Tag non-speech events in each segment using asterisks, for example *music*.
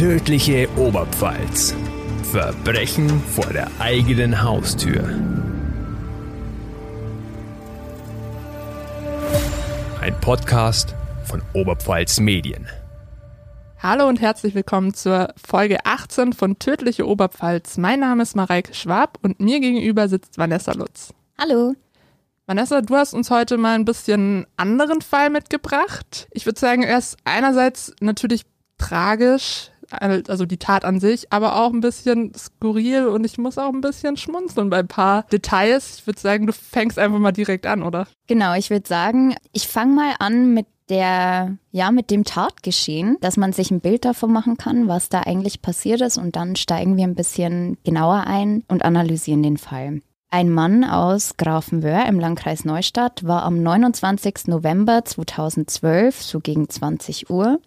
Tödliche Oberpfalz. Verbrechen vor der eigenen Haustür. Ein Podcast von Oberpfalz Medien. Hallo und herzlich willkommen zur Folge 18 von Tödliche Oberpfalz. Mein Name ist Mareike Schwab und mir gegenüber sitzt Vanessa Lutz. Hallo. Vanessa, du hast uns heute mal ein bisschen anderen Fall mitgebracht. Ich würde sagen, er ist einerseits natürlich tragisch, also die Tat an sich, aber auch ein bisschen skurril und ich muss auch ein bisschen schmunzeln bei ein paar Details. Ich würde sagen, du fängst einfach mal direkt an, oder? Genau, ich würde sagen, ich fange mal an mit der, ja, mit dem Tatgeschehen, dass man sich ein Bild davon machen kann, was da eigentlich passiert ist und dann steigen wir ein bisschen genauer ein und analysieren den Fall. Ein Mann aus Grafenwöhr im Landkreis Neustadt war am 29. November 2012, so gegen 20 Uhr,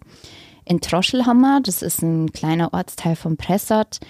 in Troschelhammer, das ist ein kleiner Ortsteil von Pressert,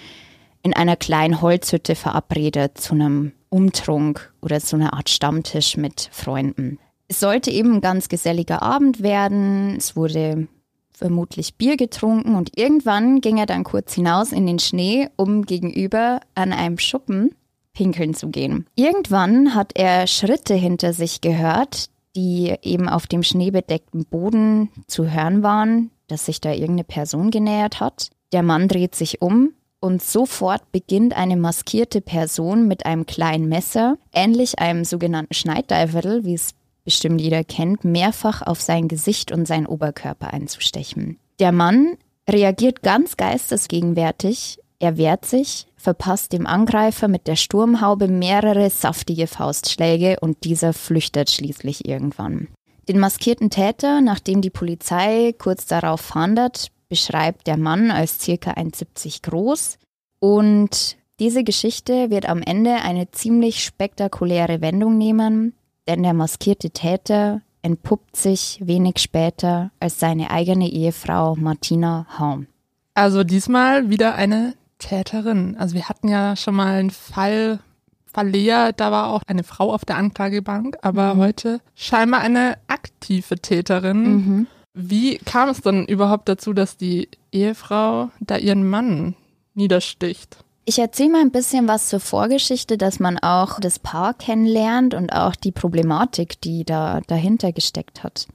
in einer kleinen Holzhütte verabredet zu einem Umtrunk oder zu einer Art Stammtisch mit Freunden. Es sollte eben ein ganz geselliger Abend werden. Es wurde vermutlich Bier getrunken und irgendwann ging er dann kurz hinaus in den Schnee, um gegenüber an einem Schuppen pinkeln zu gehen. Irgendwann hat er Schritte hinter sich gehört, die eben auf dem schneebedeckten Boden zu hören waren, dass sich da irgendeine Person genähert hat. Der Mann dreht sich um und sofort beginnt eine maskierte Person mit einem kleinen Messer, ähnlich einem sogenannten Schneideiferl, wie es bestimmt jeder kennt, mehrfach auf sein Gesicht und seinen Oberkörper einzustechen. Der Mann reagiert ganz geistesgegenwärtig, er wehrt sich, verpasst dem Angreifer mit der Sturmhaube mehrere saftige Faustschläge und dieser flüchtet schließlich irgendwann. Den maskierten Täter, nachdem die Polizei kurz darauf fahndet, beschreibt der Mann als circa 1,70 groß. Und diese Geschichte wird am Ende eine ziemlich spektakuläre Wendung nehmen, denn der maskierte Täter entpuppt sich wenig später als seine eigene Ehefrau Martina Haum. Also diesmal wieder eine Täterin. Also wir hatten ja schon mal einen Fall Verleger, da war auch eine Frau auf der Anklagebank, aber mhm. heute scheinbar eine aktive Täterin. Mhm. Wie kam es dann überhaupt dazu, dass die Ehefrau da ihren Mann niedersticht? Ich erzähle mal ein bisschen was zur Vorgeschichte, dass man auch das Paar kennenlernt und auch die Problematik, die da dahinter gesteckt hat.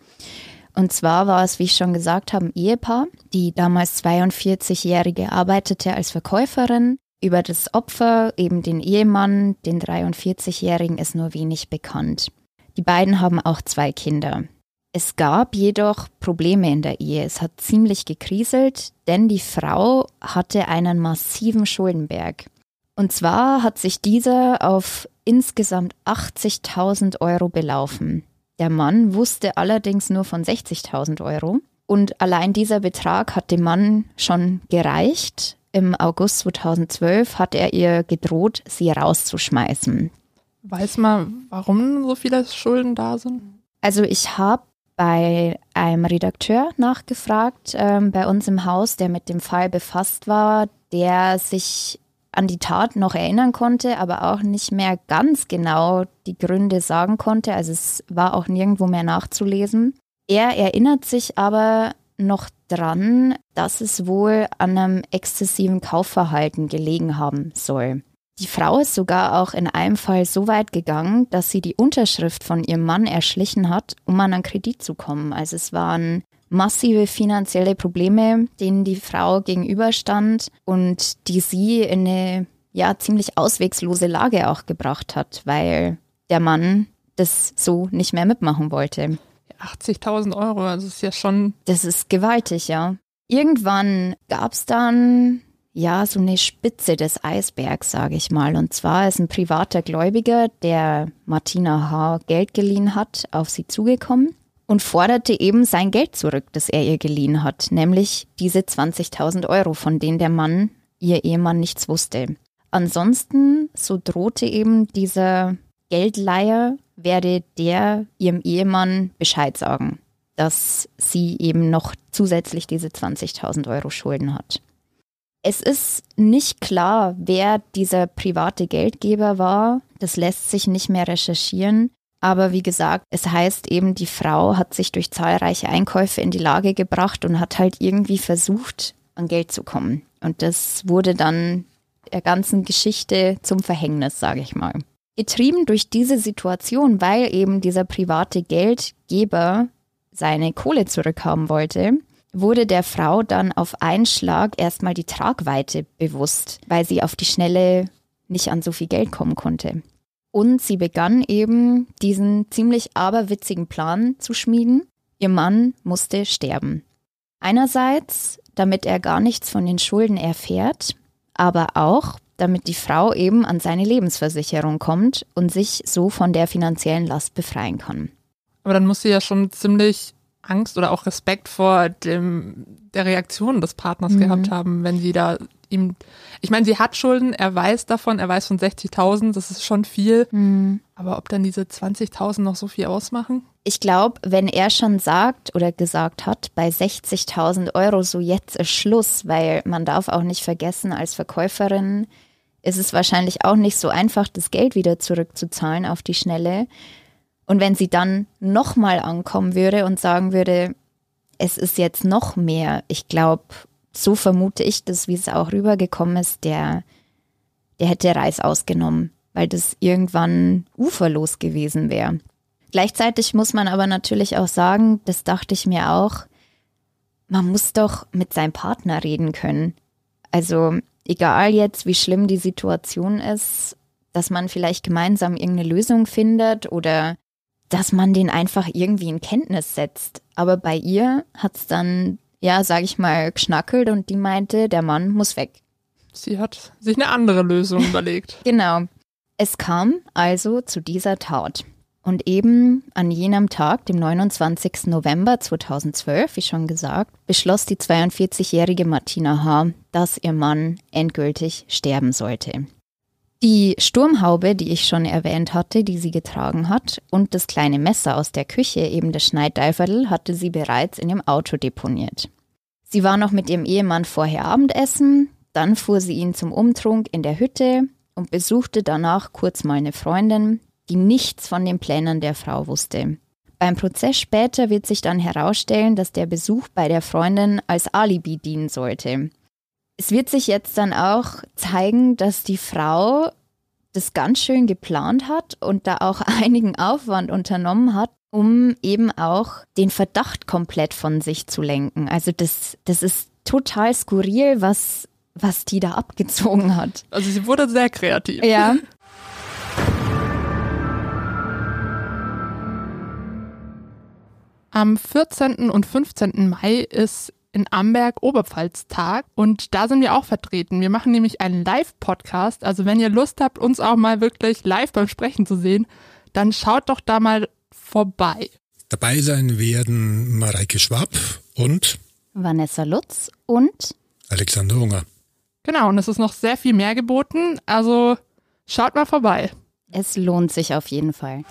Und zwar war es, wie ich schon gesagt habe, ein Ehepaar. Die damals 42-Jährige arbeitete als Verkäuferin über das Opfer, eben den Ehemann, den 43-Jährigen, ist nur wenig bekannt. Die beiden haben auch zwei Kinder. Es gab jedoch Probleme in der Ehe. Es hat ziemlich gekriselt, denn die Frau hatte einen massiven Schuldenberg. Und zwar hat sich dieser auf insgesamt 80.000 Euro belaufen. Der Mann wusste allerdings nur von 60.000 Euro. Und allein dieser Betrag hat dem Mann schon gereicht, im August 2012 hat er ihr gedroht, sie rauszuschmeißen. Weiß man, warum so viele Schulden da sind? Also ich habe bei einem Redakteur nachgefragt ähm, bei uns im Haus, der mit dem Fall befasst war, der sich an die Tat noch erinnern konnte, aber auch nicht mehr ganz genau die Gründe sagen konnte. Also es war auch nirgendwo mehr nachzulesen. Er erinnert sich aber noch dran, dass es wohl an einem exzessiven Kaufverhalten gelegen haben soll. Die Frau ist sogar auch in einem Fall so weit gegangen, dass sie die Unterschrift von ihrem Mann erschlichen hat, um an einen Kredit zu kommen. Also es waren massive finanzielle Probleme, denen die Frau gegenüberstand und die sie in eine ja ziemlich auswegslose Lage auch gebracht hat, weil der Mann das so nicht mehr mitmachen wollte. 80.000 Euro, also ist ja schon. Das ist gewaltig, ja. Irgendwann gab es dann ja so eine Spitze des Eisbergs, sage ich mal. Und zwar ist ein privater Gläubiger, der Martina H. Geld geliehen hat, auf sie zugekommen und forderte eben sein Geld zurück, das er ihr geliehen hat, nämlich diese 20.000 Euro, von denen der Mann, ihr Ehemann, nichts wusste. Ansonsten, so drohte eben dieser Geldleiher werde der ihrem Ehemann Bescheid sagen, dass sie eben noch zusätzlich diese 20.000 Euro Schulden hat. Es ist nicht klar, wer dieser private Geldgeber war. Das lässt sich nicht mehr recherchieren. Aber wie gesagt, es heißt eben, die Frau hat sich durch zahlreiche Einkäufe in die Lage gebracht und hat halt irgendwie versucht, an Geld zu kommen. Und das wurde dann der ganzen Geschichte zum Verhängnis, sage ich mal. Getrieben durch diese Situation, weil eben dieser private Geldgeber seine Kohle zurückhaben wollte, wurde der Frau dann auf einen Schlag erstmal die Tragweite bewusst, weil sie auf die Schnelle nicht an so viel Geld kommen konnte. Und sie begann eben diesen ziemlich aberwitzigen Plan zu schmieden. Ihr Mann musste sterben. Einerseits, damit er gar nichts von den Schulden erfährt, aber auch, damit die Frau eben an seine Lebensversicherung kommt und sich so von der finanziellen Last befreien kann. Aber dann muss sie ja schon ziemlich Angst oder auch Respekt vor dem, der Reaktion des Partners mhm. gehabt haben, wenn sie da ihm, ich meine, sie hat Schulden, er weiß davon, er weiß von 60.000, das ist schon viel. Mhm. Aber ob dann diese 20.000 noch so viel ausmachen? Ich glaube, wenn er schon sagt oder gesagt hat, bei 60.000 Euro so jetzt ist Schluss, weil man darf auch nicht vergessen, als Verkäuferin ist es wahrscheinlich auch nicht so einfach, das Geld wieder zurückzuzahlen auf die Schnelle. Und wenn sie dann nochmal ankommen würde und sagen würde, es ist jetzt noch mehr, ich glaube, so vermute ich das, wie es auch rübergekommen ist, der, der hätte Reis ausgenommen, weil das irgendwann uferlos gewesen wäre. Gleichzeitig muss man aber natürlich auch sagen, das dachte ich mir auch, man muss doch mit seinem Partner reden können. Also egal jetzt, wie schlimm die Situation ist, dass man vielleicht gemeinsam irgendeine Lösung findet oder dass man den einfach irgendwie in Kenntnis setzt. Aber bei ihr hat es dann, ja, sag ich mal, geschnackelt und die meinte, der Mann muss weg. Sie hat sich eine andere Lösung überlegt. *laughs* Genau. Es kam also zu dieser Tat. Und eben an jenem Tag, dem 29. November 2012, wie schon gesagt, beschloss die 42-jährige Martina H., dass ihr Mann endgültig sterben sollte. Die Sturmhaube, die ich schon erwähnt hatte, die sie getragen hat, und das kleine Messer aus der Küche, eben das Schneideiferl, hatte sie bereits in ihrem Auto deponiert. Sie war noch mit ihrem Ehemann vorher Abendessen, dann fuhr sie ihn zum Umtrunk in der Hütte und besuchte danach kurz mal eine Freundin, die nichts von den Plänen der Frau wusste. Beim Prozess später wird sich dann herausstellen, dass der Besuch bei der Freundin als Alibi dienen sollte. Es wird sich jetzt dann auch zeigen, dass die Frau das ganz schön geplant hat und da auch *laughs* einigen Aufwand unternommen hat, um eben auch den Verdacht komplett von sich zu lenken. Also das, das ist total skurril, was, was die da abgezogen hat. Also sie wurde sehr kreativ. Ja. Am 14. und 15. Mai ist in Amberg Oberpfalz-Tag und da sind wir auch vertreten. Wir machen nämlich einen Live-Podcast. Also wenn ihr Lust habt, uns auch mal wirklich live beim Sprechen zu sehen, dann schaut doch da mal vorbei. Dabei sein werden Mareike Schwab und Vanessa Lutz und Alexander Hunger. Genau, und es ist noch sehr viel mehr geboten. Also schaut mal vorbei. Es lohnt sich auf jeden Fall.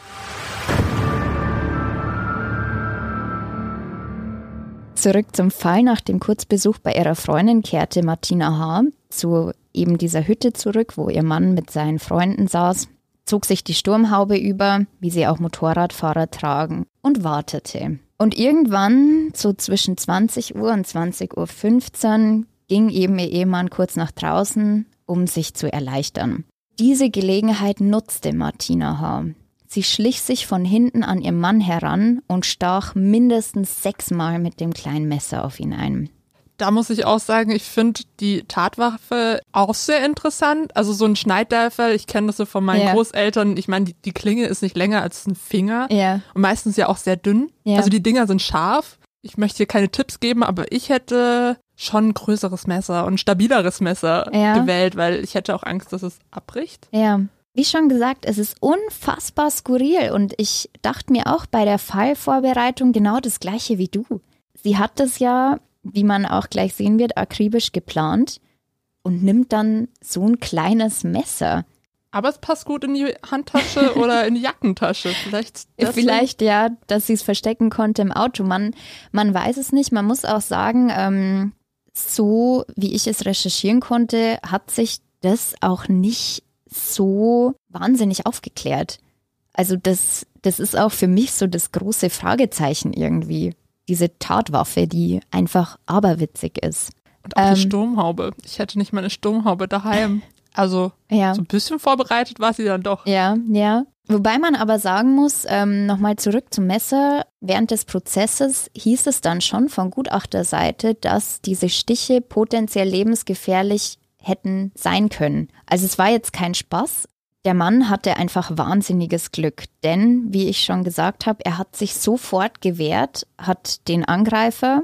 Zurück zum Fall. Nach dem Kurzbesuch bei ihrer Freundin kehrte Martina H. zu eben dieser Hütte zurück, wo ihr Mann mit seinen Freunden saß, zog sich die Sturmhaube über, wie sie auch Motorradfahrer tragen, und wartete. Und irgendwann, so zwischen 20 Uhr und 20.15 Uhr, ging eben ihr Ehemann kurz nach draußen, um sich zu erleichtern. Diese Gelegenheit nutzte Martina H. Sie schlich sich von hinten an ihren Mann heran und stach mindestens sechsmal mit dem kleinen Messer auf ihn ein. Da muss ich auch sagen, ich finde die Tatwaffe auch sehr interessant. Also so ein Schneiddäfer, ich kenne das so von meinen ja. Großeltern. Ich meine, die, die, Klinge ist nicht länger als ein Finger ja. und meistens ja auch sehr dünn. Ja. Also die Dinger sind scharf. Ich möchte hier keine Tipps geben, aber ich hätte schon ein größeres Messer und ein stabileres Messer gewählt, weil ich hätte auch Angst, dass es abbricht. Ja. Wie schon gesagt, es ist unfassbar skurril und ich dachte mir auch bei der Fallvorbereitung genau das gleiche wie du. Sie hat das ja, wie man auch gleich sehen wird, akribisch geplant und nimmt dann so ein kleines Messer. Aber es passt gut in die Handtasche *laughs* oder in die Jackentasche. Vielleicht, Vielleicht ja, dass sie es verstecken konnte im Auto. Man, man weiß es nicht. Man muss auch sagen, ähm, so wie ich es recherchieren konnte, hat sich das auch nicht so wahnsinnig aufgeklärt. Also das, das ist auch für mich so das große Fragezeichen irgendwie. Diese Tatwaffe, die einfach aberwitzig ist. Und auch die Ähm. Sturmhaube. Ich hätte nicht mal eine Sturmhaube daheim. Also Ja. so ein bisschen vorbereitet war sie dann doch. Ja, ja. Wobei man aber sagen muss, ähm, nochmal zurück zum Messer, während des Prozesses hieß es dann schon von Gutachterseite, dass diese Stiche potenziell lebensgefährlich hätten sein können. Also es war jetzt kein Spaß. Der Mann hatte einfach wahnsinniges Glück, denn, wie ich schon gesagt habe, er hat sich sofort gewehrt, hat den Angreifer,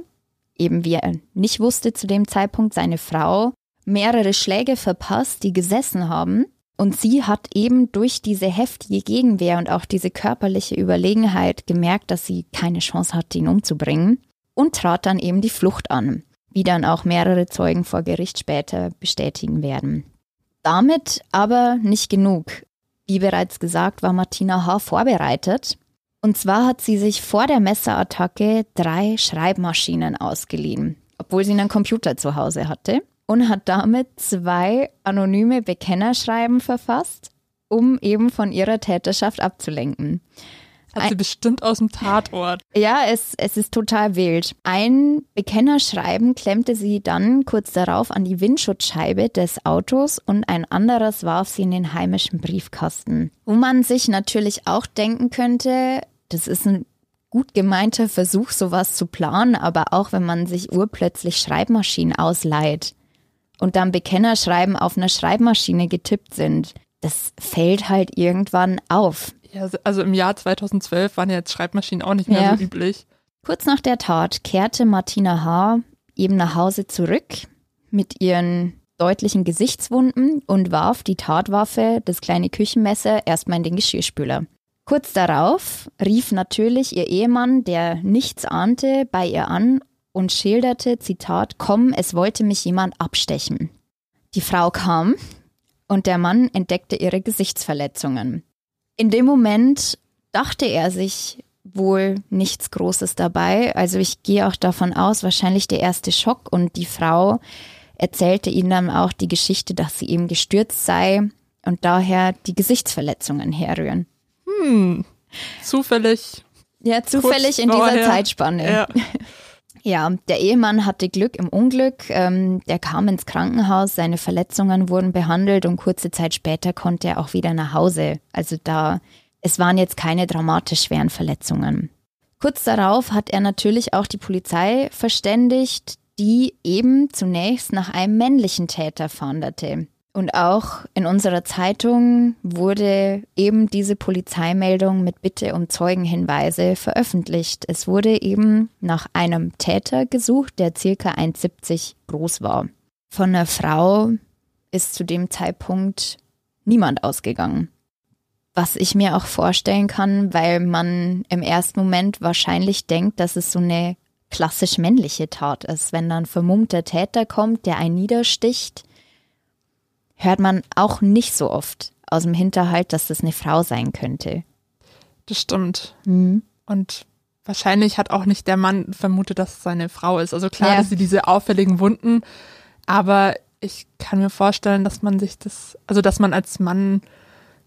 eben wie er nicht wusste zu dem Zeitpunkt, seine Frau, mehrere Schläge verpasst, die gesessen haben. Und sie hat eben durch diese heftige Gegenwehr und auch diese körperliche Überlegenheit gemerkt, dass sie keine Chance hatte, ihn umzubringen und trat dann eben die Flucht an, wie dann auch mehrere Zeugen vor Gericht später bestätigen werden. Damit aber nicht genug. Wie bereits gesagt, war Martina H. vorbereitet. Und zwar hat sie sich vor der Messerattacke drei Schreibmaschinen ausgeliehen, obwohl sie einen Computer zu Hause hatte und hat damit zwei anonyme Bekennerschreiben verfasst, um eben von ihrer Täterschaft abzulenken. Hat sie bestimmt aus dem Tatort. *laughs* Ja, es, es ist total wild. Ein Bekennerschreiben klemmte sie dann kurz darauf an die Windschutzscheibe des Autos und ein anderes warf sie in den heimischen Briefkasten. Wo man sich natürlich auch denken könnte, das ist ein gut gemeinter Versuch, sowas zu planen, aber auch wenn man sich urplötzlich Schreibmaschinen ausleiht und dann Bekennerschreiben auf einer Schreibmaschine getippt sind, das fällt halt irgendwann auf. Ja, also im Jahr 2012 waren ja jetzt Schreibmaschinen auch nicht mehr Ja. so üblich. Kurz nach der Tat kehrte Martina H. eben nach Hause zurück mit ihren deutlichen Gesichtswunden und warf die Tatwaffe, das kleine Küchenmesser, erstmal in den Geschirrspüler. Kurz darauf rief natürlich ihr Ehemann, der nichts ahnte, bei ihr an und schilderte, Zitat, komm, es wollte mich jemand abstechen. Die Frau kam und der Mann entdeckte ihre Gesichtsverletzungen. In dem Moment dachte er sich wohl nichts Großes dabei. Also ich gehe auch davon aus, wahrscheinlich der erste Schock und die Frau erzählte ihm dann auch die Geschichte, dass sie eben gestürzt sei und daher die Gesichtsverletzungen herrühren. Zufällig. Ja, zufällig in dieser vorher. Zeitspanne. Ja. *laughs* Ja, der Ehemann hatte Glück im Unglück. Ähm, der kam ins Krankenhaus, seine Verletzungen wurden behandelt und kurze Zeit später konnte er auch wieder nach Hause. Also da, es waren jetzt keine dramatisch schweren Verletzungen. Kurz darauf hat er natürlich auch die Polizei verständigt, die eben zunächst nach einem männlichen Täter fahndete. Und auch in unserer Zeitung wurde eben diese Polizeimeldung mit Bitte um Zeugenhinweise veröffentlicht. Es wurde eben nach einem Täter gesucht, der circa 1,70 groß war. Von einer Frau ist zu dem Zeitpunkt niemand ausgegangen. Was ich mir auch vorstellen kann, weil man im ersten Moment wahrscheinlich denkt, dass es so eine klassisch männliche Tat ist. Wenn dann vermummter Täter kommt, der einen niedersticht, hört man auch nicht so oft aus dem Hinterhalt, dass das eine Frau sein könnte. Das stimmt. Mhm. Und wahrscheinlich hat auch nicht der Mann vermutet, dass es seine Frau ist. Also klar, Ja. dass sie diese auffälligen Wunden, aber ich kann mir vorstellen, dass man sich das, also dass man als Mann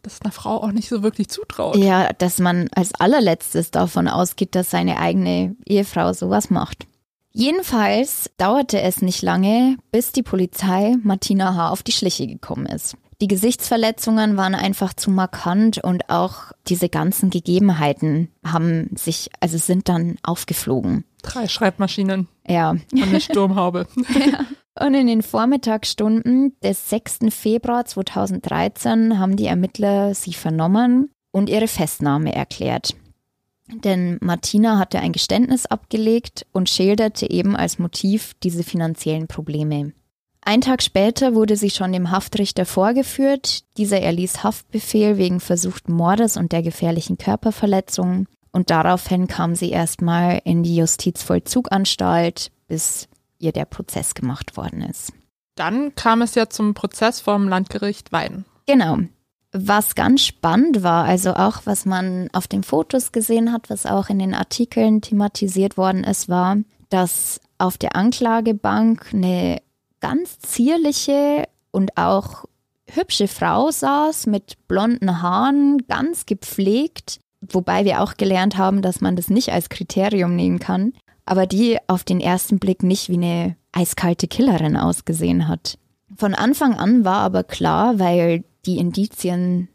das einer Frau auch nicht so wirklich zutraut. Ja, dass man als allerletztes davon ausgeht, dass seine eigene Ehefrau sowas macht. Jedenfalls dauerte es nicht lange, bis die Polizei Martina H. auf die Schliche gekommen ist. Die Gesichtsverletzungen waren einfach zu markant und auch diese ganzen Gegebenheiten haben sich, also sind dann aufgeflogen. Drei Schreibmaschinen Ja, und eine Sturmhaube. *laughs* Und in den Vormittagsstunden des 6. Februar 2013 haben die Ermittler sie vernommen und ihre Festnahme erklärt. Denn Martina hatte ein Geständnis abgelegt und schilderte eben als Motiv diese finanziellen Probleme. Ein Tag später wurde sie schon dem Haftrichter vorgeführt. Dieser erließ Haftbefehl wegen versuchten Mordes und der gefährlichen Körperverletzung. Und daraufhin kam sie erstmal in die Justizvollzuganstalt, bis ihr der Prozess gemacht worden ist. Dann kam es ja zum Prozess vom Landgericht Weiden. Genau. Was ganz spannend war, also auch was man auf den Fotos gesehen hat, was auch in den Artikeln thematisiert worden ist, war, dass auf der Anklagebank eine ganz zierliche und auch hübsche Frau saß mit blonden Haaren, ganz gepflegt, wobei wir auch gelernt haben, dass man das nicht als Kriterium nehmen kann, aber die auf den ersten Blick nicht wie eine eiskalte Killerin ausgesehen hat. Von Anfang an war aber klar, weil die Indizien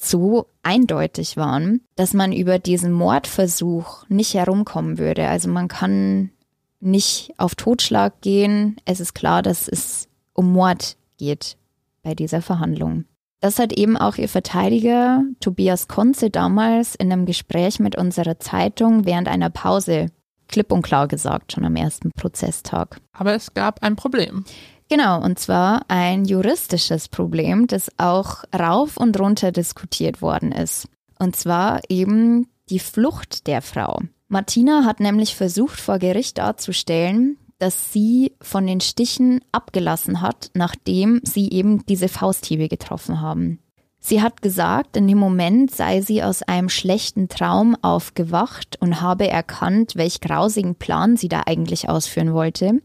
so eindeutig waren, dass man über diesen Mordversuch nicht herumkommen würde. Also man kann nicht auf Totschlag gehen. Es ist klar, dass es um Mord geht bei dieser Verhandlung. Das hat eben auch ihr Verteidiger Tobias Konze damals in einem Gespräch mit unserer Zeitung während einer Pause klipp und klar gesagt, schon am ersten Prozesstag. Aber es gab ein Problem. Genau, und zwar ein juristisches Problem, das auch rauf und runter diskutiert worden ist. Und zwar eben die Flucht der Frau. Martina hat nämlich versucht, vor Gericht darzustellen, dass sie von den Stichen abgelassen hat, nachdem sie eben diese Fausthiebe getroffen haben. Sie hat gesagt, in dem Moment sei sie aus einem schlechten Traum aufgewacht und habe erkannt, welch grausigen Plan sie da eigentlich ausführen wollte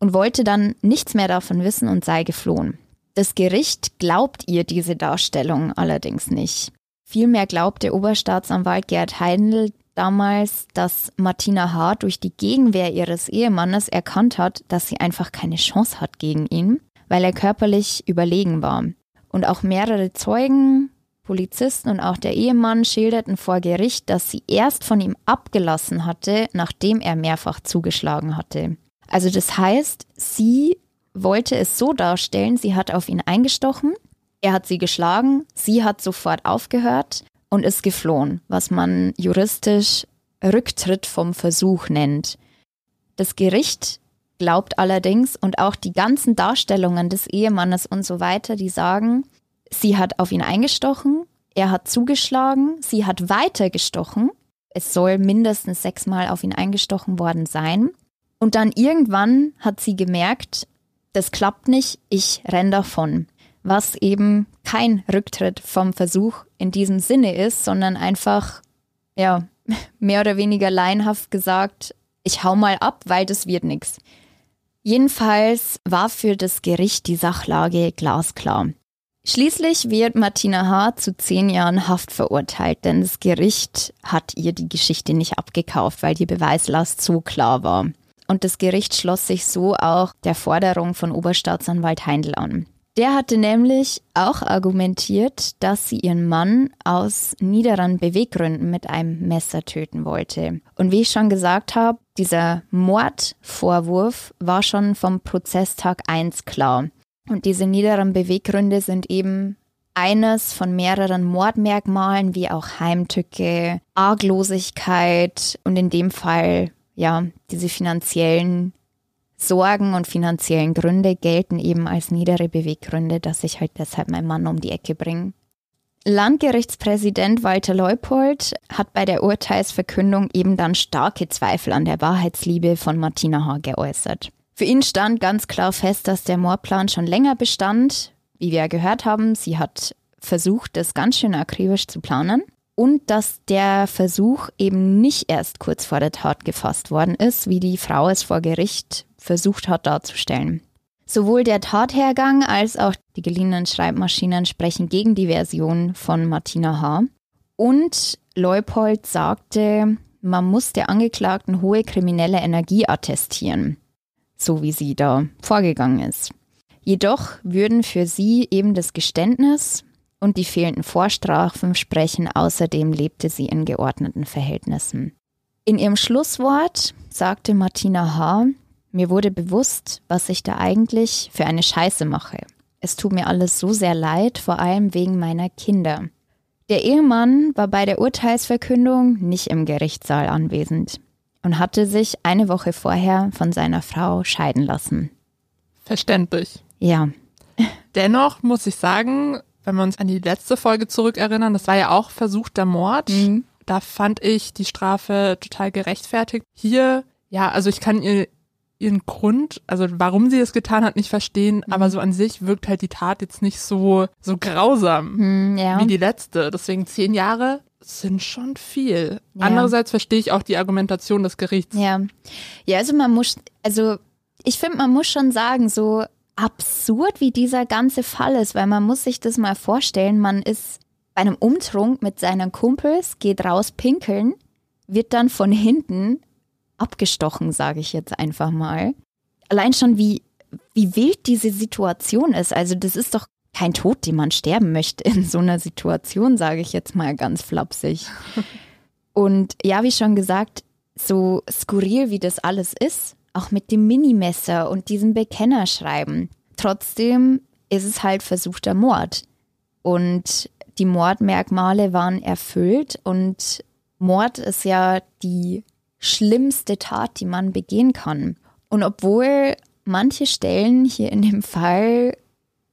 und wollte dann nichts mehr davon wissen und sei geflohen. Das Gericht glaubt ihr diese Darstellung allerdings nicht. Vielmehr glaubte Oberstaatsanwalt Gerd Heindl damals, dass Martina H. durch die Gegenwehr ihres Ehemannes erkannt hat, dass sie einfach keine Chance hat gegen ihn, weil er körperlich überlegen war. Und auch mehrere Zeugen, Polizisten und auch der Ehemann schilderten vor Gericht, dass sie erst von ihm abgelassen hatte, nachdem er mehrfach zugeschlagen hatte. Also das heißt, sie wollte es so darstellen, sie hat auf ihn eingestochen, er hat sie geschlagen, sie hat sofort aufgehört und ist geflohen, was man juristisch Rücktritt vom Versuch nennt. Das Gericht glaubt allerdings und auch die ganzen Darstellungen des Ehemannes und so weiter, die sagen, sie hat auf ihn eingestochen, er hat zugeschlagen, sie hat weiter gestochen, es soll mindestens sechsmal auf ihn eingestochen worden sein und dann irgendwann hat sie gemerkt, das klappt nicht, ich renn davon. Was eben kein Rücktritt vom Versuch in diesem Sinne ist, sondern einfach, ja, *laughs* mehr oder weniger laienhaft gesagt, ich hau mal ab, weil das wird nichts. Jedenfalls war für das Gericht die Sachlage glasklar. Schließlich wird Martina H. zu zehn Jahren Haft verurteilt, denn das Gericht hat ihr die Geschichte nicht abgekauft, weil die Beweislast so klar war und das Gericht schloss sich so auch der Forderung von Oberstaatsanwalt Heindl an. Der hatte nämlich auch argumentiert, dass sie ihren Mann aus niederen Beweggründen mit einem Messer töten wollte. Und wie ich schon gesagt habe, dieser Mordvorwurf war schon vom Prozesstag 1 klar. Und diese niederen Beweggründe sind eben eines von mehreren Mordmerkmalen wie auch Heimtücke, Arglosigkeit und in dem Fall ja, diese finanziellen Sorgen und finanziellen Gründe gelten eben als niedere Beweggründe, dass ich halt deshalb meinen Mann um die Ecke bringe. Landgerichtspräsident Walter Leupold hat bei der Urteilsverkündung eben dann starke Zweifel an der Wahrheitsliebe von Martina H. geäußert. Für ihn stand ganz klar fest, dass der Mordplan schon länger bestand. Wie wir ja gehört haben, sie hat versucht, das ganz schön akribisch zu planen und dass der Versuch eben nicht erst kurz vor der Tat gefasst worden ist, wie die Frau es vor Gericht versucht hat darzustellen. Sowohl der Tathergang als auch die geliehenen Schreibmaschinen sprechen gegen die Version von Martina H. Und Leupold sagte, man muss der Angeklagten hohe kriminelle Energie attestieren, so wie sie da vorgegangen ist. Jedoch würden für sie eben das Geständnis und die fehlenden Vorstrafen sprechen. Außerdem lebte sie in geordneten Verhältnissen. In ihrem Schlusswort sagte Martina H., mir wurde bewusst, was ich da eigentlich für eine Scheiße mache. Es tut mir alles so sehr leid, vor allem wegen meiner Kinder. Der Ehemann war bei der Urteilsverkündung nicht im Gerichtssaal anwesend und hatte sich eine Woche vorher von seiner Frau scheiden lassen. Verständlich. Ja. Dennoch muss ich sagen, wenn wir uns an die letzte Folge zurückerinnern, das war ja auch versuchter Mord. Mhm. Da fand ich die Strafe total gerechtfertigt. Hier, ja, also ich kann ihr ihren Grund, also warum sie es getan hat, nicht verstehen, mhm. aber so an sich wirkt halt die Tat jetzt nicht so, so grausam mhm, ja. wie die letzte. Deswegen zehn Jahre sind schon viel. Ja. Andererseits verstehe ich auch die Argumentation des Gerichts. Ja. Ja, also man muss, also ich finde, man muss schon sagen, so absurd, wie dieser ganze Fall ist, weil man muss sich das mal vorstellen, man ist bei einem Umtrunk mit seinen Kumpels, geht raus pinkeln, wird dann von hinten abgestochen, sage ich jetzt einfach mal. allein schon wie, wie wild diese Situation ist. Also das ist doch kein Tod, den man sterben möchte in so einer Situation, sage ich jetzt mal ganz flapsig. *laughs* Und ja, wie schon gesagt, so skurril wie das alles ist, auch mit dem Minimesser und diesem Bekennerschreiben, trotzdem ist es halt versuchter Mord. Und die Mordmerkmale waren erfüllt und Mord ist ja die schlimmste Tat, die man begehen kann. Und obwohl manche Stellen hier in dem Fall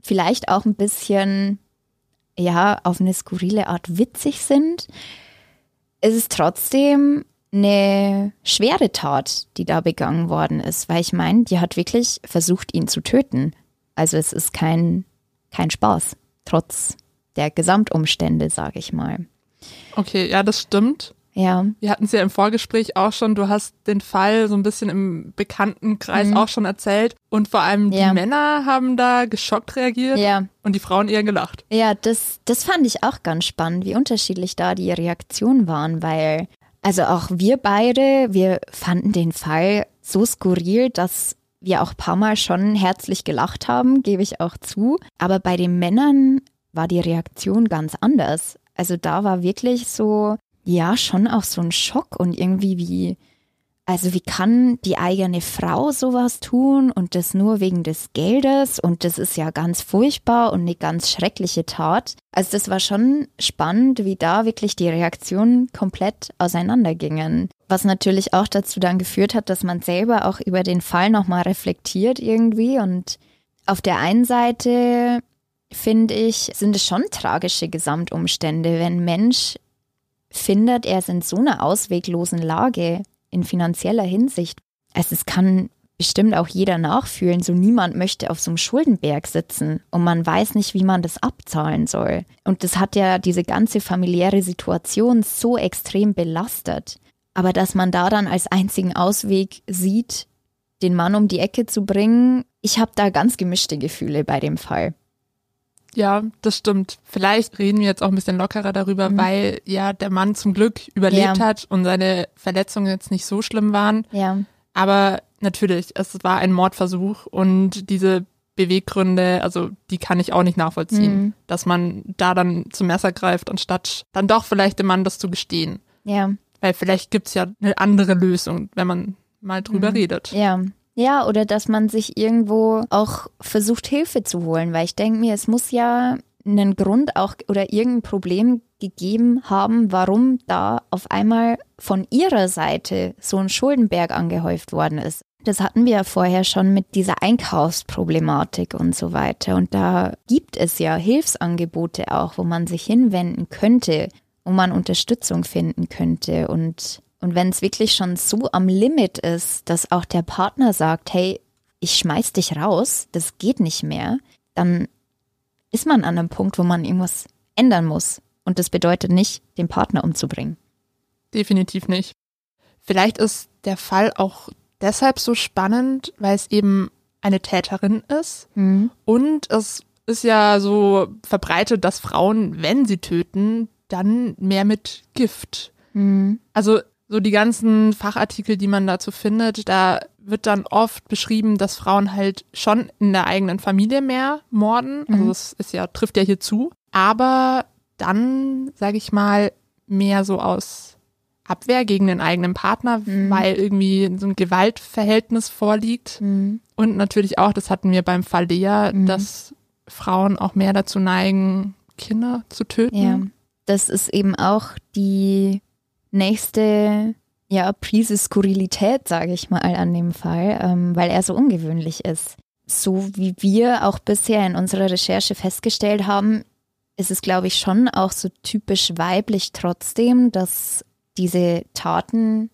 vielleicht auch ein bisschen, ja, auf eine skurrile Art witzig sind, ist es trotzdem eine schwere Tat, die da begangen worden ist, weil ich meine, die hat wirklich versucht, ihn zu töten. Also es ist kein, kein Spaß, trotz der Gesamtumstände, sage ich mal. Okay, ja, das stimmt. Ja. Wir hatten es ja im Vorgespräch auch schon, du hast den Fall so ein bisschen im Bekanntenkreis Mhm. auch schon erzählt und vor allem Ja. die Männer haben da geschockt reagiert Ja. und die Frauen eher gelacht. Ja, das, das fand ich auch ganz spannend, wie unterschiedlich da die Reaktionen waren, weil, also auch wir beide, wir fanden den Fall so skurril, dass wir auch ein paar Mal schon herzlich gelacht haben, gebe ich auch zu. Aber bei den Männern war die Reaktion ganz anders. Also da war wirklich so, ja, schon auch so ein Schock und irgendwie wie, also wie kann die eigene Frau sowas tun und das nur wegen des Geldes und das ist ja ganz furchtbar und eine ganz schreckliche Tat. Also das war schon spannend, wie da wirklich die Reaktionen komplett auseinandergingen. Was natürlich auch dazu dann geführt hat, dass man selber auch über den Fall nochmal reflektiert irgendwie und auf der einen Seite finde ich, sind es schon tragische Gesamtumstände, wenn Mensch findet, er ist in so einer ausweglosen Lage in finanzieller Hinsicht. Also es kann bestimmt auch jeder nachfühlen, so niemand möchte auf so einem Schuldenberg sitzen und man weiß nicht, wie man das abzahlen soll. Und das hat ja diese ganze familiäre Situation so extrem belastet. Aber dass man da dann als einzigen Ausweg sieht, den Mann um die Ecke zu bringen, ich habe da ganz gemischte Gefühle bei dem Fall. Ja, das stimmt. Vielleicht reden wir jetzt auch ein bisschen lockerer darüber, Mhm. weil ja der Mann zum Glück überlebt Ja. hat und seine Verletzungen jetzt nicht so schlimm waren. Ja, Aber natürlich, es war ein Mordversuch und diese Beweggründe, also die kann ich auch nicht nachvollziehen, Mhm. dass man da dann zum Messer greift, anstatt dann doch vielleicht dem Mann das zu gestehen. ja. Weil vielleicht gibt's ja eine andere Lösung, wenn man mal drüber Mhm. redet. Ja. Ja, oder dass man sich irgendwo auch versucht, Hilfe zu holen, weil ich denke mir, es muss ja einen Grund auch oder irgendein Problem gegeben haben, warum da auf einmal von ihrer Seite so ein Schuldenberg angehäuft worden ist. Das hatten wir ja vorher schon mit dieser Einkaufsproblematik und so weiter. Und da gibt es ja Hilfsangebote auch, wo man sich hinwenden könnte, wo man Unterstützung finden könnte. Und, und wenn es wirklich schon so am Limit ist, dass auch der Partner sagt, hey, ich schmeiß dich raus, das geht nicht mehr, dann ist man an einem Punkt, wo man irgendwas ändern muss. Und das bedeutet nicht, den Partner umzubringen. Definitiv nicht. Vielleicht ist der Fall auch deshalb so spannend, weil es eben eine Täterin ist und es ist ja so verbreitet, dass Frauen, wenn sie töten, dann mehr mit Gift. Mhm. Also so die ganzen Fachartikel, die man dazu findet, da wird dann oft beschrieben, dass Frauen halt schon in der eigenen Familie mehr morden. Also Mhm. das ist ja, trifft ja hier zu. Aber dann, sage ich mal, mehr so aus Abwehr gegen den eigenen Partner, Mhm. weil irgendwie so ein Gewaltverhältnis vorliegt. Mhm. Und natürlich auch, das hatten wir beim Fall Lea, Mhm. dass Frauen auch mehr dazu neigen, Kinder zu töten. Ja, das ist eben auch die nächste, ja, Prise Skurrilität, sage ich mal, an dem Fall, ähm, weil er so ungewöhnlich ist. So wie wir auch bisher in unserer Recherche festgestellt haben, ist es, glaube ich, schon auch so typisch weiblich trotzdem, dass diese Taten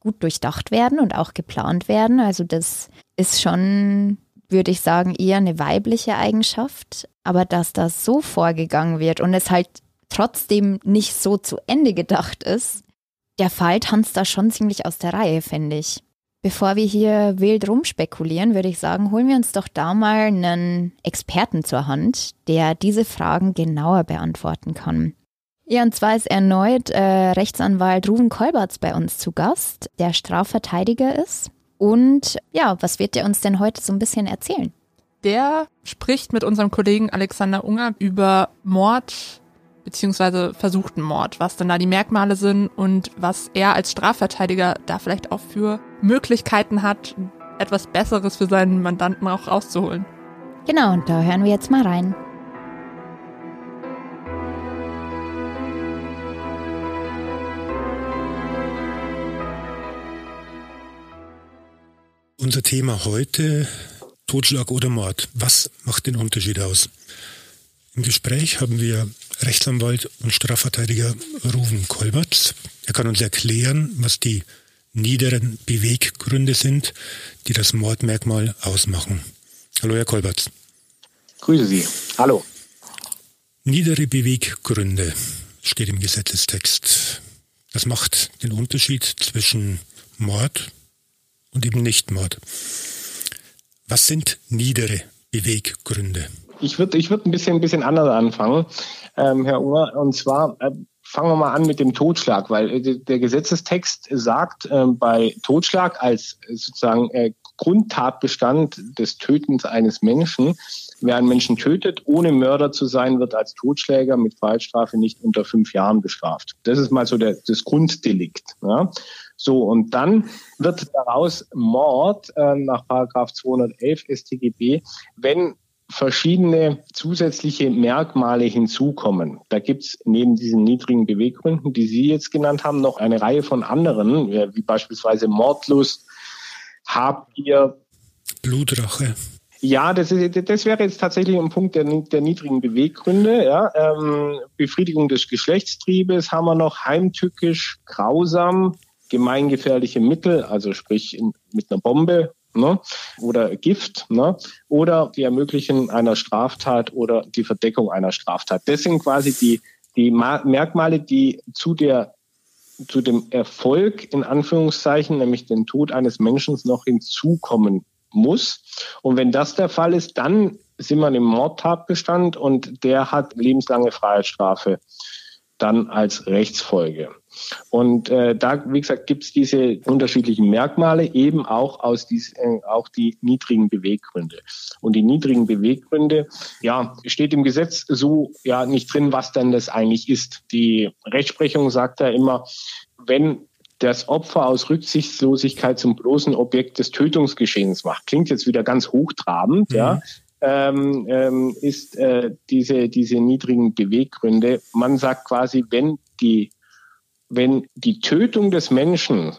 gut durchdacht werden und auch geplant werden. Also das ist schon, würde ich sagen, eher eine weibliche Eigenschaft. Aber dass das so vorgegangen wird und es halt trotzdem nicht so zu Ende gedacht ist, der Fall tanzt da schon ziemlich aus der Reihe, finde ich. Bevor wir hier wild rumspekulieren, würde ich sagen, holen wir uns doch da mal einen Experten zur Hand, der diese Fragen genauer beantworten kann. Ja, und zwar ist erneut äh, Rechtsanwalt Ruven Kolberts bei uns zu Gast, der Strafverteidiger ist. Und ja, was wird er uns denn heute so ein bisschen erzählen? Der spricht mit unserem Kollegen Alexander Unger über Mord beziehungsweise versuchten Mord, was dann da die Merkmale sind und was er als Strafverteidiger da vielleicht auch für Möglichkeiten hat, etwas Besseres für seinen Mandanten auch rauszuholen. Genau, und da hören wir jetzt mal rein. Unser Thema heute, Totschlag oder Mord. Was macht den Unterschied aus? Im Gespräch haben wir Rechtsanwalt und Strafverteidiger Ruven Kolberts. Er kann uns erklären, was die niederen Beweggründe sind, die das Mordmerkmal ausmachen. Hallo, Herr Kolberts. Grüße Sie. Hallo. Niedere Beweggründe steht im Gesetzestext. Das macht den Unterschied zwischen Mord und eben Nichtmord. Was sind niedere Beweggründe? Ich würde ich würd ein bisschen, ein bisschen anders anfangen, ähm, Herr Unger. Und zwar äh, fangen wir mal an mit dem Totschlag, weil äh, der Gesetzestext sagt, äh, bei Totschlag als sozusagen äh, Grundtatbestand des Tötens eines Menschen, wer einen Menschen tötet, ohne Mörder zu sein, wird als Totschläger mit Freiheitsstrafe nicht unter fünf Jahren bestraft. Das ist mal so der, das Grunddelikt. Ja. So, und dann wird daraus Mord äh, nach Paragraph 211 StGB, wenn verschiedene zusätzliche Merkmale hinzukommen. Da gibt's neben diesen niedrigen Beweggründen, die Sie jetzt genannt haben, noch eine Reihe von anderen, wie beispielsweise Mordlust, Habgier, Blutrache. Ja, das, ist, das wäre jetzt tatsächlich ein Punkt der, der niedrigen Beweggründe. Ja. Ähm, Befriedigung des Geschlechtstriebes haben wir noch, heimtückisch, grausam, gemeingefährliche Mittel, also sprich mit einer Bombe ne, oder Gift ne, oder die Ermöglichen einer Straftat oder die Verdeckung einer Straftat. Das sind quasi die, die Merkmale, die zu der zu dem Erfolg in Anführungszeichen, nämlich den Tod eines Menschen noch hinzukommen muss. Und wenn das der Fall ist, dann sind wir im Mordtatbestand und der hat lebenslange Freiheitsstrafe dann als Rechtsfolge. Und äh, da, wie gesagt, gibt es diese unterschiedlichen Merkmale, eben auch aus dies, äh, auch die niedrigen Beweggründe. Und die niedrigen Beweggründe, ja, steht im Gesetz so ja nicht drin, was denn das eigentlich ist. Die Rechtsprechung sagt ja immer, wenn das Opfer aus Rücksichtslosigkeit zum bloßen Objekt des Tötungsgeschehens macht. Klingt jetzt wieder ganz hochtrabend, mhm. ja. Ähm, ähm, ist äh, diese, diese niedrigen Beweggründe. Man sagt quasi, wenn die wenn die Tötung des Menschen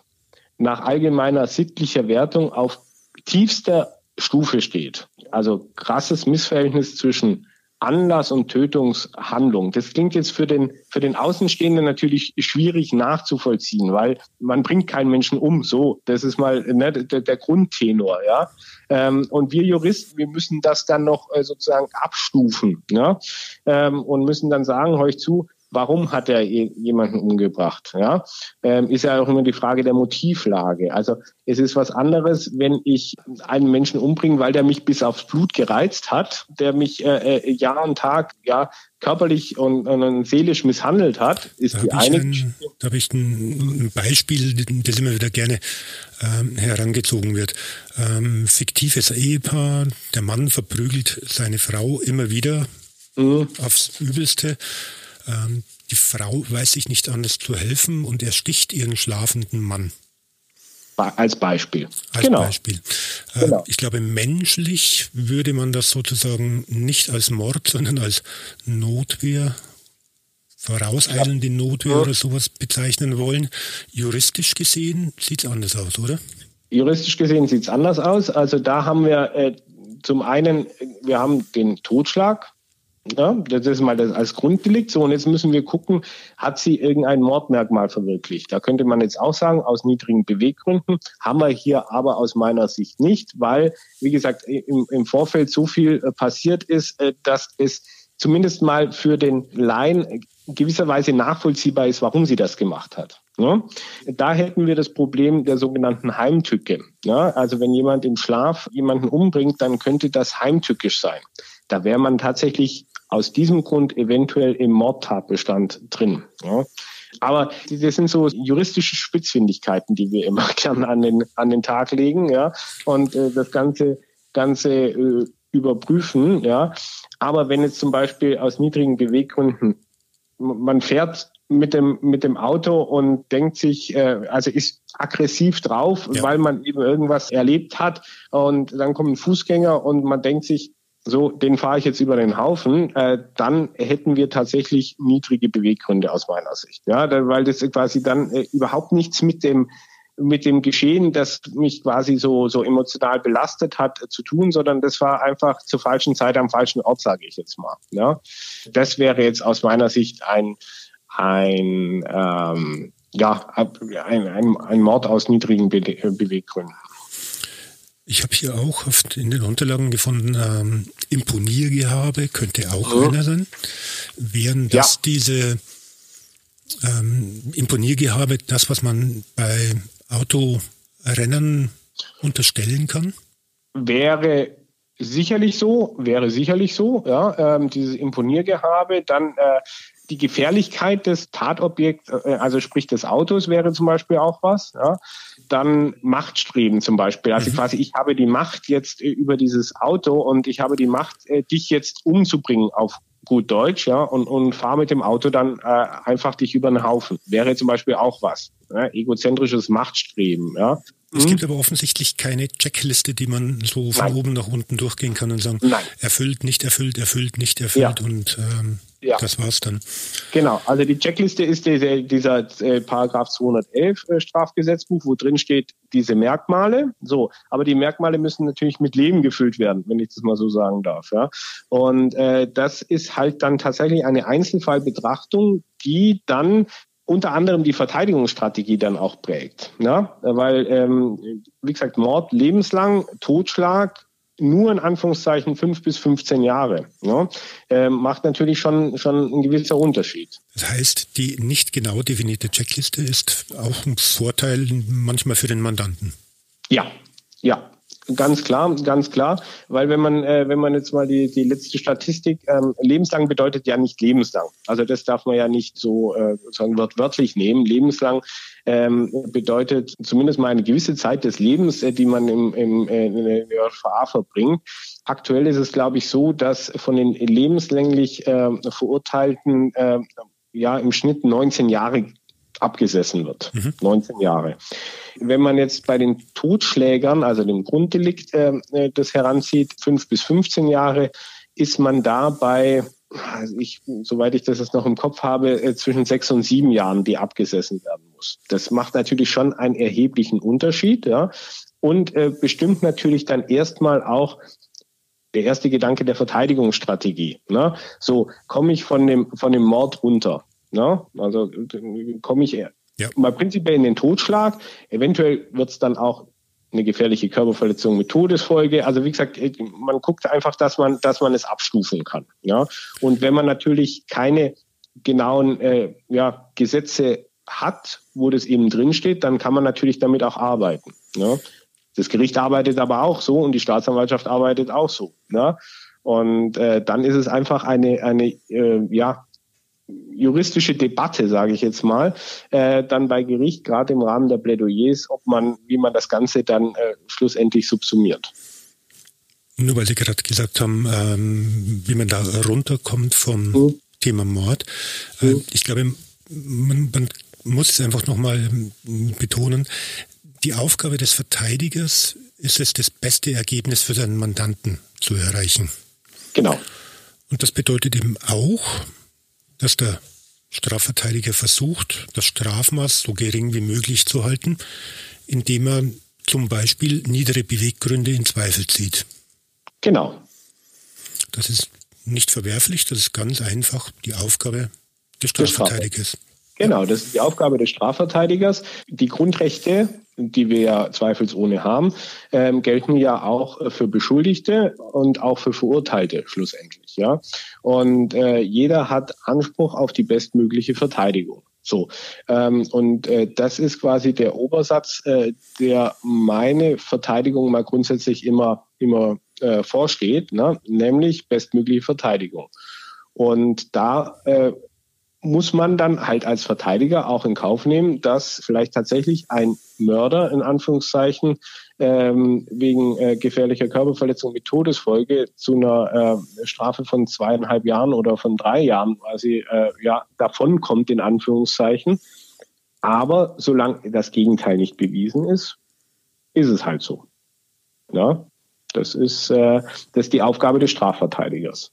nach allgemeiner sittlicher Wertung auf tiefster Stufe steht. Also krasses Missverhältnis zwischen Anlass und Tötungshandlung. Das klingt jetzt für den, für den Außenstehenden natürlich schwierig nachzuvollziehen, weil man bringt keinen Menschen um. So, das ist mal ne, der, der Grundtenor, ja. Ähm, und wir Juristen, wir müssen das dann noch äh, sozusagen abstufen, ne? Ähm, und müssen dann sagen, ich zu, warum hat er jemanden umgebracht? Ja, ähm, ist ja auch immer die Frage der Motivlage. Also es ist was anderes, wenn ich einen Menschen umbringe, weil der mich bis aufs Blut gereizt hat, der mich äh, äh, Jahr und Tag ja körperlich und, und seelisch misshandelt hat, ist da die eine ein, Da habe ich ein, ein, Beispiel, das immer wieder gerne ähm, herangezogen wird. Ähm, fiktives Ehepaar, der Mann verprügelt seine Frau immer wieder mhm. aufs Übelste ähm, die Frau weiß sich nicht anders zu helfen und er sticht ihren schlafenden Mann. Als Beispiel. Als genau. Beispiel. Äh, genau. Ich glaube, menschlich würde man das sozusagen nicht als Mord, sondern als Notwehr, vorauseilende ja. Notwehr ja. oder sowas bezeichnen wollen. Juristisch gesehen sieht es anders aus, oder? Juristisch gesehen sieht es anders aus. Also da haben wir äh, zum einen, wir haben den Totschlag, ja, das ist mal das als Grunddelikt. So, und jetzt müssen wir gucken, hat sie irgendein Mordmerkmal verwirklicht? Da könnte man jetzt auch sagen, aus niedrigen Beweggründen haben wir hier aber aus meiner Sicht nicht, weil, wie gesagt, im, im Vorfeld so viel äh, passiert ist, äh, dass es zumindest mal für den Laien gewisserweise nachvollziehbar ist, warum sie das gemacht hat. Ja? Da hätten wir das Problem der sogenannten Heimtücke. Ja? Also wenn jemand im Schlaf jemanden umbringt, dann könnte das heimtückisch sein. Da wäre man tatsächlich aus diesem Grund eventuell im Mordtatbestand drin. Ja. Aber das sind so juristische Spitzfindigkeiten, die wir immer *laughs* gern an den, an den Tag legen, ja. Und äh, das Ganze, Ganze äh, überprüfen, ja. Aber wenn jetzt zum Beispiel aus niedrigen Beweggründen man fährt mit dem, mit dem Auto und denkt sich, äh, also ist aggressiv drauf, ja. weil man eben irgendwas erlebt hat und dann kommt ein Fußgänger und man denkt sich, so, den fahre ich jetzt über den Haufen, äh, dann hätten wir tatsächlich niedrige Beweggründe aus meiner Sicht. Ja, weil das quasi dann äh, überhaupt nichts mit dem mit dem Geschehen, das mich quasi so so emotional belastet hat, äh, zu tun, sondern das war einfach zur falschen Zeit am falschen Ort, sage ich jetzt mal. Ja, das wäre jetzt aus meiner Sicht ein ein ähm, ja ein, ein, ein Mord aus niedrigen Be Beweggründen. Ich habe hier auch in den Unterlagen gefunden, ähm, Imponiergehabe könnte auch mhm. einer sein. Wären das ja. diese ähm, Imponiergehabe das, was man bei Autorennen unterstellen kann? Wäre sicherlich so, wäre sicherlich so, ja, ähm, dieses Imponiergehabe, dann äh, die Gefährlichkeit des Tatobjekts, äh, also sprich des Autos, wäre zum Beispiel auch was. Ja. Dann Machtstreben zum Beispiel. Also mhm. quasi, ich habe die Macht jetzt äh, über dieses Auto und ich habe die Macht, äh, dich jetzt umzubringen auf gut Deutsch, ja, und, und fahre mit dem Auto dann äh, einfach dich über den Haufen. Wäre zum Beispiel auch was. Ja, egozentrisches Machtstreben, ja. Es gibt aber offensichtlich keine Checkliste, die man so von Nein. oben nach unten durchgehen kann und sagen, Nein. erfüllt, nicht erfüllt, erfüllt, nicht erfüllt ja. und ähm, ja. Das war's dann. Genau, also die Checkliste ist dieser, dieser äh, Paragraph 211 äh, Strafgesetzbuch, wo drin steht diese Merkmale. So, aber die Merkmale müssen natürlich mit Leben gefüllt werden, wenn ich das mal so sagen darf. Ja. Und äh, das ist halt dann tatsächlich eine Einzelfallbetrachtung, die dann unter anderem die Verteidigungsstrategie dann auch prägt. Ja? Weil, ähm, wie gesagt, Mord lebenslang, Totschlag nur in Anführungszeichen fünf bis 15 Jahre. Ja, äh, macht natürlich schon, schon ein gewisser Unterschied. Das heißt, die nicht genau definierte Checkliste ist auch ein Vorteil manchmal für den Mandanten. Ja, ja, Ganz klar, ganz klar, weil wenn man äh, wenn man jetzt mal die die letzte Statistik ähm, lebenslang bedeutet ja nicht lebenslang. Also das darf man ja nicht so äh, sozusagen wörtlich nehmen. Lebenslang ähm, bedeutet zumindest mal eine gewisse Zeit des Lebens, äh, die man im, im äh, in der JVA verbringt. Aktuell ist es glaube ich so, dass von den lebenslänglich äh, Verurteilten äh, ja im Schnitt 19 Jahre abgesessen wird. Mhm. 19 Jahre. Wenn man jetzt bei den Totschlägern, also dem Grunddelikt, äh, äh das heranzieht, fünf bis 15 Jahre, ist man da bei, also ich, soweit ich das jetzt noch im Kopf habe, äh, zwischen sechs und sieben Jahren, die abgesessen werden muss. Das macht natürlich schon einen erheblichen Unterschied, ja. Und äh, bestimmt natürlich dann erstmal auch der erste Gedanke der Verteidigungsstrategie. Ne? So komme ich von dem, von dem Mord runter. Ne? Also komme ich ja. mal prinzipiell in den Totschlag. Eventuell wird es dann auch eine gefährliche Körperverletzung mit Todesfolge. Also wie gesagt, man guckt einfach, dass man, dass man es abstufen kann. Ja? Und wenn man natürlich keine genauen äh, ja, Gesetze hat, wo das eben drinsteht, dann kann man natürlich damit auch arbeiten. Ja? Das Gericht arbeitet aber auch so und die Staatsanwaltschaft arbeitet auch so. Ja? Und äh, dann ist es einfach eine, eine äh, ja, juristische Debatte, sage ich jetzt mal, äh, dann bei Gericht, gerade im Rahmen der Plädoyers, ob man, wie man das Ganze dann äh, schlussendlich subsumiert. Nur weil Sie gerade gesagt haben, ähm, wie man da runterkommt vom mhm. Thema Mord. Äh, mhm. Ich glaube, man, man muss es einfach nochmal betonen, die Aufgabe des Verteidigers ist es, das beste Ergebnis für seinen Mandanten zu erreichen. Genau. Und das bedeutet eben auch, dass der Strafverteidiger versucht, das Strafmaß so gering wie möglich zu halten, indem er zum Beispiel niedere Beweggründe in Zweifel zieht. Genau. Das ist nicht verwerflich, das ist ganz einfach die Aufgabe des Strafverteidigers. Genau, das ist die Aufgabe des Strafverteidigers. Die Grundrechte, die wir ja zweifelsohne haben, ähm, gelten ja auch für Beschuldigte und auch für Verurteilte schlussendlich. Ja, und äh, jeder hat Anspruch auf die bestmögliche Verteidigung. So ähm, und äh, das ist quasi der Obersatz, äh, der meine Verteidigung mal grundsätzlich immer immer äh, vorsteht, ne? nämlich bestmögliche Verteidigung. Und da äh, muss man dann halt als Verteidiger auch in Kauf nehmen, dass vielleicht tatsächlich ein Mörder in Anführungszeichen ähm, wegen äh, gefährlicher Körperverletzung mit Todesfolge zu einer äh, Strafe von zweieinhalb Jahren oder von drei Jahren quasi äh, ja davonkommt in Anführungszeichen. Aber solange das Gegenteil nicht bewiesen ist, ist es halt so. Ja, das ist äh, das ist die Aufgabe des Strafverteidigers.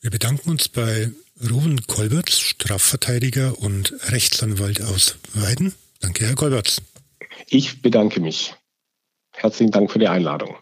Wir bedanken uns bei Ruben Kolberts, Strafverteidiger und Rechtsanwalt aus Weiden. Danke, Herr Kolberts. Ich bedanke mich. Herzlichen Dank für die Einladung.